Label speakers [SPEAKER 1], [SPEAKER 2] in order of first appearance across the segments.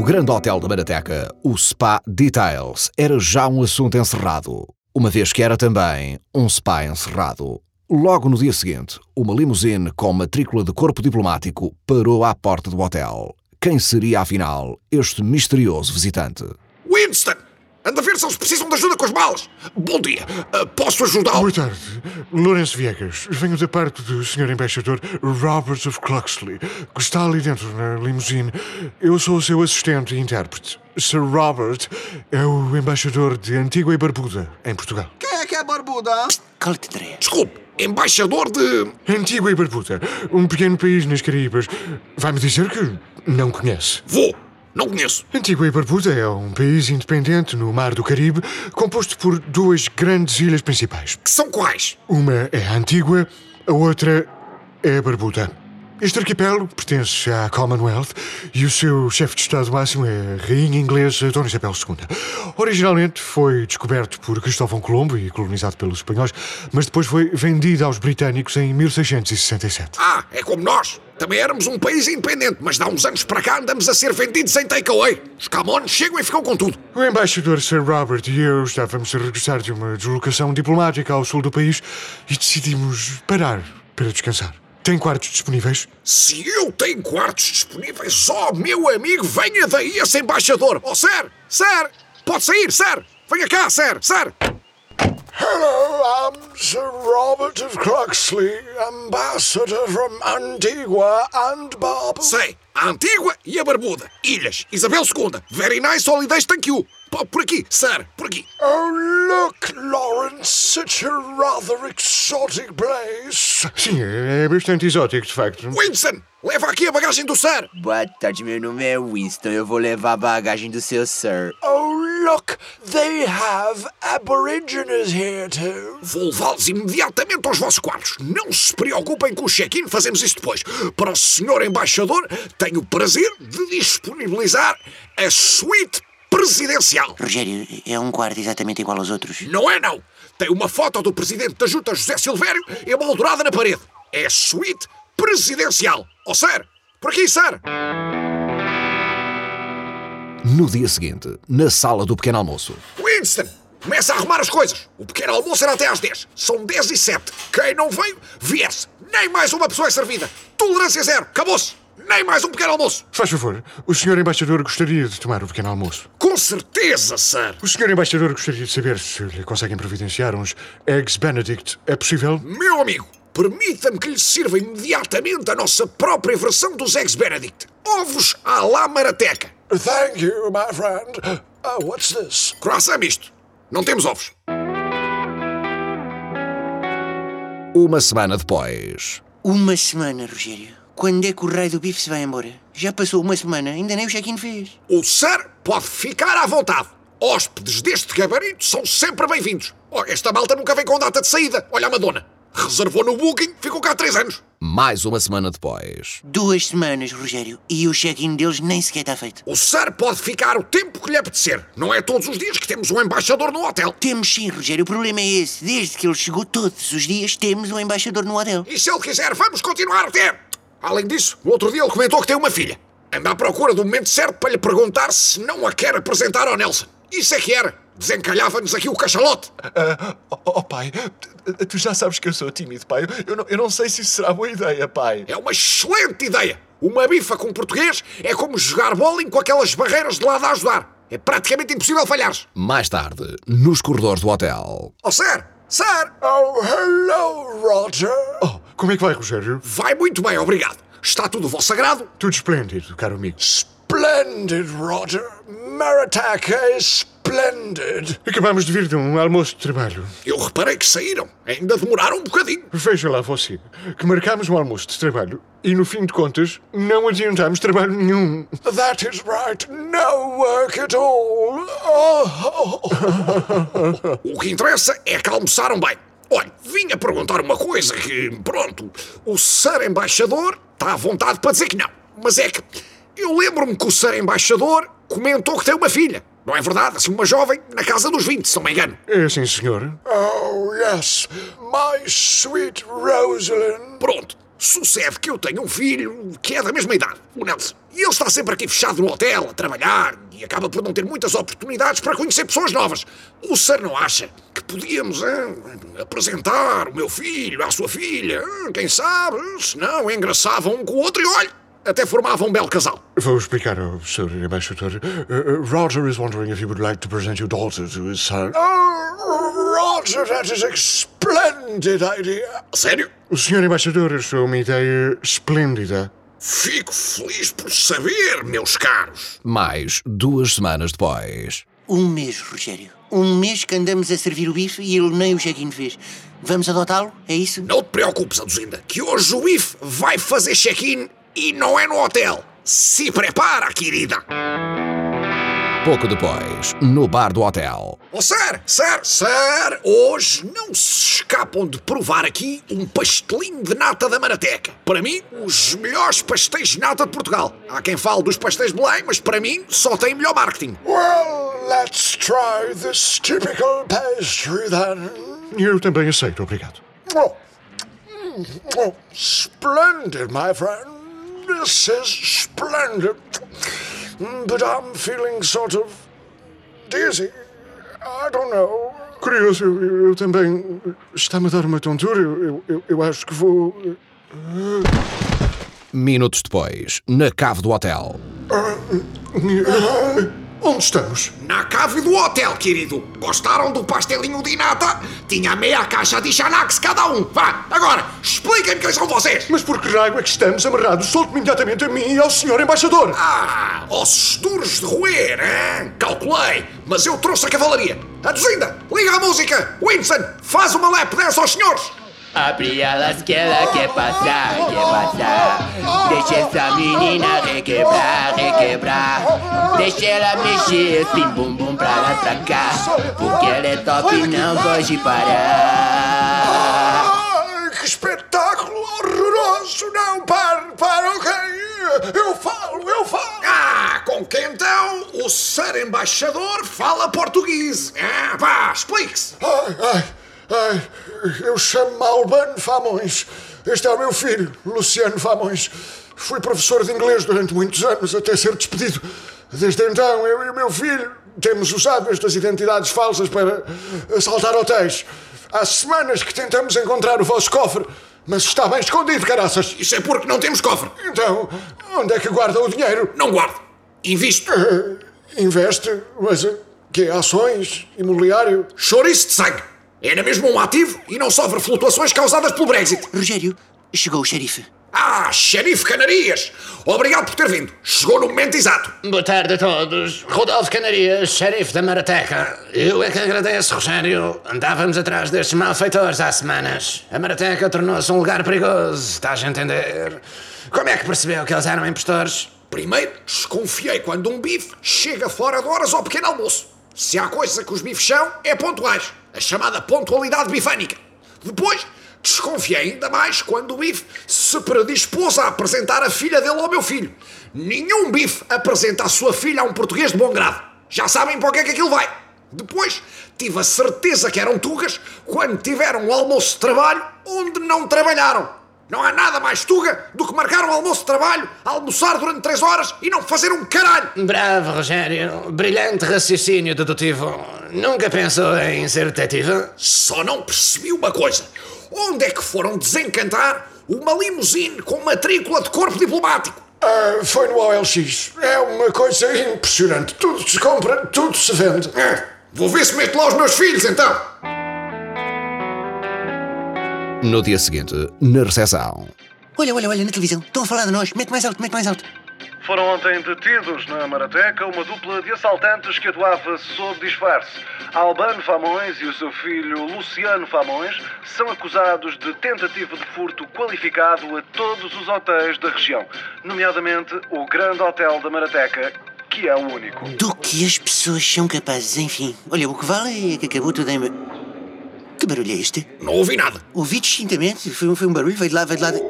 [SPEAKER 1] No grande hotel da Marateca, o Spa Details era já um assunto encerrado, uma vez que era também um spa encerrado. Logo no dia seguinte, uma limusine com matrícula de corpo diplomático parou à porta do hotel. Quem seria, afinal, este misterioso visitante?
[SPEAKER 2] Winston! Anda a ver se eles precisam de ajuda com as malas. Bom dia. Uh, posso ajudá-lo?
[SPEAKER 3] Boa tarde. Lourenço Viegas. Venho da parte do Sr. Embaixador Robert of Cloxley, que está ali dentro na limusine. Eu sou o seu assistente e intérprete. Sir Robert é o embaixador de Antigua e Barbuda, em Portugal.
[SPEAKER 4] Quem é que é barbuda?
[SPEAKER 5] Cala-te, André.
[SPEAKER 2] Desculpe. Embaixador de.
[SPEAKER 3] Antigua e Barbuda, um pequeno país nas Caraíbas. Vai-me dizer que não conhece.
[SPEAKER 2] Vou. Não conheço.
[SPEAKER 3] Antigua e Barbuda é um país independente no Mar do Caribe, composto por duas grandes ilhas principais.
[SPEAKER 2] Que são quais?
[SPEAKER 3] Uma é a Antigua, a outra é a Barbuda. Este arquipélago pertence à Commonwealth e o seu chefe de Estado máximo é a Rainha Inglesa Dona Isabel II. Originalmente foi descoberto por Cristóvão Colombo e colonizado pelos espanhóis, mas depois foi vendido aos britânicos em 1667.
[SPEAKER 2] Ah, é como nós. Também éramos um país independente, mas dá uns anos para cá andamos a ser vendidos em takeaway. Os camões chegam e ficam com tudo.
[SPEAKER 3] O embaixador Sir Robert e eu estávamos a regressar de uma deslocação diplomática ao sul do país e decidimos parar para descansar. Tem quartos disponíveis?
[SPEAKER 2] Se eu tenho quartos disponíveis, ó meu amigo, venha daí esse embaixador. Oh, Sir, Sir, pode sair, Sir. Venha cá, Sir, Sir.
[SPEAKER 6] Hello, I'm Sir Robert of Cloxley, ambassador from Antigua and Barbuda.
[SPEAKER 2] Sei, a Antigua e a Barbuda. Ilhas, Isabel II. Very nice holidays, thank you. Por aqui, Sir, por aqui.
[SPEAKER 6] Oh, look, Lawrence, such a rather exotic place.
[SPEAKER 3] Sim, é bastante exótico, de facto.
[SPEAKER 2] Winston, leva aqui a bagagem do Sir.
[SPEAKER 5] Boa tarde, meu nome é Winston. Eu vou levar a bagagem do seu Sir.
[SPEAKER 6] Oh, look, they have aborigines here too.
[SPEAKER 2] Vou levá-los imediatamente aos vossos quartos. Não se preocupem com o check-in, fazemos isso depois. Para o senhor embaixador, tenho o prazer de disponibilizar a suíte presidencial.
[SPEAKER 5] Rogério, é um quarto exatamente igual aos outros.
[SPEAKER 2] Não é não. Tem uma foto do presidente da junta, José Silvério, emoldurada na parede. É a suíte presidencial. Ó, oh, Sir, por aqui, Sir.
[SPEAKER 1] No dia seguinte, na sala do pequeno almoço.
[SPEAKER 2] Winston, começa a arrumar as coisas. O pequeno almoço será até às 10. São 10 e 7. Quem não veio, vier-se. Nem mais uma pessoa é servida. Tolerância zero. Acabou-se. Nem mais um pequeno almoço.
[SPEAKER 3] Faz favor, o senhor embaixador gostaria de tomar o pequeno almoço.
[SPEAKER 2] Com certeza, Sir.
[SPEAKER 3] O senhor embaixador gostaria de saber se lhe conseguem providenciar uns Eggs Benedict. É possível?
[SPEAKER 2] Meu amigo, permita-me que lhe sirva imediatamente a nossa própria versão dos Eggs Benedict. Ovos à la marateca.
[SPEAKER 6] Thank you, my friend. Oh, what's this?
[SPEAKER 2] Croissant misto. Não temos ovos.
[SPEAKER 1] Uma semana depois.
[SPEAKER 5] Uma semana, Rogério. Quando é que o rei do bife se vai embora? Já passou uma semana, ainda nem o check-in fez.
[SPEAKER 2] O Sir pode ficar à vontade. Hóspedes deste gabarito são sempre bem-vindos. Oh, esta malta nunca vem com data de saída. Olha a Madonna. Reservou no Booking, ficou cá há três anos.
[SPEAKER 1] Mais uma semana depois.
[SPEAKER 5] Duas semanas, Rogério, e o check-in deles nem sequer está feito.
[SPEAKER 2] O Sir pode ficar o tempo que lhe apetecer. Não é todos os dias que temos um embaixador no hotel.
[SPEAKER 5] Temos sim, Rogério, o problema é esse. Desde que ele chegou todos os dias, temos um embaixador no hotel.
[SPEAKER 2] E se ele quiser, vamos continuar a ter. Além disso, no outro dia ele comentou que tem uma filha. Anda à procura do momento certo para lhe perguntar se não a quer apresentar ao Nelson. Isso é que era. Desencalhava-nos aqui o cachalote.
[SPEAKER 7] Ah, oh, oh, pai, tu- tu já sabes que eu sou tímido, pai. Eu não, eu não sei se isso será boa ideia, pai.
[SPEAKER 2] É uma excelente ideia. Uma bifa com português é como jogar bowling com aquelas barreiras de lado a ajudar. É praticamente impossível falhares.
[SPEAKER 1] Mais tarde, nos corredores do hotel.
[SPEAKER 2] Oh, Sir! Sir!
[SPEAKER 6] Oh, hello, Roger.
[SPEAKER 3] Oh, como é que vai, Rogério?
[SPEAKER 2] Vai muito bem, obrigado. Está tudo vosso sagrado?
[SPEAKER 3] Tudo esplêndido, caro amigo.
[SPEAKER 6] Splendid, Roger. Marataca is splendid.
[SPEAKER 3] Acabamos de vir de um almoço de trabalho.
[SPEAKER 2] Eu reparei que saíram. Ainda demoraram um bocadinho.
[SPEAKER 3] Veja lá você, que marcámos um almoço de trabalho e, no fim de contas, não adiantámos trabalho nenhum.
[SPEAKER 6] That is right. No work at all. Oh,
[SPEAKER 2] O que interessa é que almoçaram bem. Olha, vinha perguntar uma coisa que, pronto, o Sr. Embaixador está à vontade para dizer que não. Mas é que eu lembro-me que o Sr. Embaixador comentou que tem uma filha. Não é verdade? Assim, uma jovem na casa dos 20, se não me engano.
[SPEAKER 3] É sim, senhor.
[SPEAKER 6] oh, yes. My sweet Rosalind.
[SPEAKER 2] Pronto. Sucede que eu tenho um filho que é da mesma idade, o Nelson. E ele está sempre aqui fechado no hotel, a trabalhar, e acaba por não ter muitas oportunidades para conhecer pessoas novas. O Sir não acha que podíamos hein, apresentar o meu filho à sua filha? Quem sabe? Se não, engraçavam um com o outro e olha, até formavam um belo casal.
[SPEAKER 3] Vou explicar ao Sr. Embaixador. Uh, uh, Roger is wondering if you would like to present your daughter to his son.
[SPEAKER 6] Oh, Roger, that is a splendid idea.
[SPEAKER 2] Sério?
[SPEAKER 3] O Sr. Embaixador achou uma ideia esplêndida.
[SPEAKER 2] Fico feliz por saber, meus caros.
[SPEAKER 1] Mais duas semanas depois.
[SPEAKER 5] Um mês, Rogério. Um mês que andamos a servir o bife e ele nem o check-in fez. Vamos adotá-lo? É isso?
[SPEAKER 2] Não te preocupes, Aduzinda, que hoje o IF vai fazer check-in e não é no hotel. Se prepara, querida.
[SPEAKER 1] Pouco depois, no bar do hotel.
[SPEAKER 2] Oh, Sir, Sir, Sir, hoje não se escapam de provar aqui um pastelinho de nata da Marateca. Para mim, os melhores pastéis de nata de Portugal. Há quem fale dos pastéis de Belém, mas para mim só tem melhor marketing.
[SPEAKER 6] Well, let's try this typical pastry then.
[SPEAKER 3] Eu também aceito, obrigado.
[SPEAKER 6] Oh, mm, oh, splendid, my friend. This is splendid. But I'm feeling sort of dizzy. I don't know.
[SPEAKER 3] Curioso, eu, eu também. Está-me a dar uma tontura. Eu, eu, eu- eu acho que vou.
[SPEAKER 1] Minutos depois, na cave do hotel.
[SPEAKER 3] Onde estamos?
[SPEAKER 2] Na cave do hotel, querido. Gostaram do pastelinho de nata? Tinha meia caixa de Xanax cada um. Vá, agora, expliquem-me quem são vocês.
[SPEAKER 3] Mas por que raio é que estamos amarrados? Solte-me imediatamente a mim e ao Sr. Embaixador!
[SPEAKER 2] Ah, ossos duros de roer, hein? Calculei, mas eu trouxe a cavalaria. Aduzinda, liga a música. Winston, faz uma lap dance aos senhores.
[SPEAKER 4] Abre alas que ela quer passar, quer passar. Deixa essa menina requebrar, requebrar. Deixa ela mexer esse bumbum pra lá pra cá. Porque ela é top e não pode parar.
[SPEAKER 6] Ai, que espetáculo horroroso! Não, pare, pare, ok? Eu falo, eu falo!
[SPEAKER 2] Ah, com quem então o Sr. Embaixador fala português? Ah, vá, explique-se.
[SPEAKER 6] Ai, ai, ai, eu chamo-me Albano Famões. Este é o meu filho, Luciano Famões. Fui professor de inglês durante muitos anos, até ser despedido. Desde então, eu e o meu filho temos usado estas identidades falsas para assaltar hotéis. Há semanas que tentamos encontrar o vosso cofre, mas está bem escondido, caraças.
[SPEAKER 2] Isso é porque não temos cofre.
[SPEAKER 6] Então, onde é que guarda o dinheiro?
[SPEAKER 2] Não guardo. Invisto.
[SPEAKER 6] Investe, mas eh, que é ações, imobiliário?
[SPEAKER 2] Chouriço de sangue. É na mesma um ativo e não sofre flutuações causadas pelo Brexit.
[SPEAKER 5] Rogério, chegou o xerife.
[SPEAKER 2] Ah, xerife Canarias! Obrigado por ter vindo. Chegou no momento exato.
[SPEAKER 8] Boa tarde a todos. Rodolfo Canarias, xerife da Marateca. Eu é que agradeço, Rogério. Andávamos atrás destes malfeitores há semanas. A Marateca tornou-se um lugar perigoso, estás a entender? Como é que percebeu que eles eram impostores?
[SPEAKER 2] Primeiro, desconfiei quando um bife chega fora de horas ao pequeno almoço. Se há coisa que os bifes são, é pontuais. A chamada pontualidade bifânica. Depois, desconfiei ainda mais quando o bife se predispôs a apresentar a filha dele ao meu filho. Nenhum bife apresenta a sua filha a um português de bom grado. Já sabem para o que é que aquilo vai. Depois, tive a certeza que eram tugas quando tiveram um almoço de trabalho onde não trabalharam. Não há nada mais tuga do que marcar um almoço de trabalho, almoçar durante três horas e não fazer um caralho.
[SPEAKER 8] Bravo, Rogério. Brilhante raciocínio dedutivo. Nunca pensou em ser detetive?
[SPEAKER 2] Só não percebi uma coisa. Onde é que foram desencantar uma limusine com matrícula de corpo diplomático?
[SPEAKER 6] Ah, foi no OLX. É uma coisa impressionante. Tudo se compra, tudo se vende.
[SPEAKER 2] É, vou ver se meto lá os meus filhos então.
[SPEAKER 1] No dia seguinte, na recepção.
[SPEAKER 5] Olha, olha, olha, na televisão. Estão a falar de nós. Mete mais alto, mete mais alto.
[SPEAKER 9] Foram ontem detidos na Marateca uma dupla de assaltantes que atuava sob disfarce. Albano Famões e o seu filho Luciano Famões são acusados de tentativa de furto qualificado a todos os hotéis da região, nomeadamente o Grande Hotel da Marateca, que é o único.
[SPEAKER 5] Do que as pessoas são capazes, enfim. Olha, o que vale é que acabou tudo em... Barulho é este?
[SPEAKER 2] Não ouvi nada.
[SPEAKER 5] Ouvi distintamente. Foi, um- foi um barulho, veio de lá, veio de lá. de-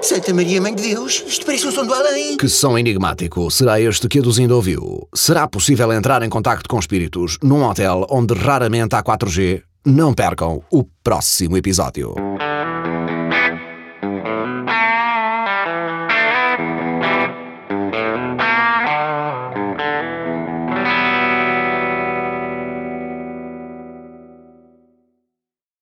[SPEAKER 5] Santa Maria, Mãe de Deus. Isto parece um som do além.
[SPEAKER 1] Que som enigmático será este que a Duzinda ouviu? Será possível entrar em contacto com espíritos num hotel onde raramente há 4G? Não percam o próximo episódio.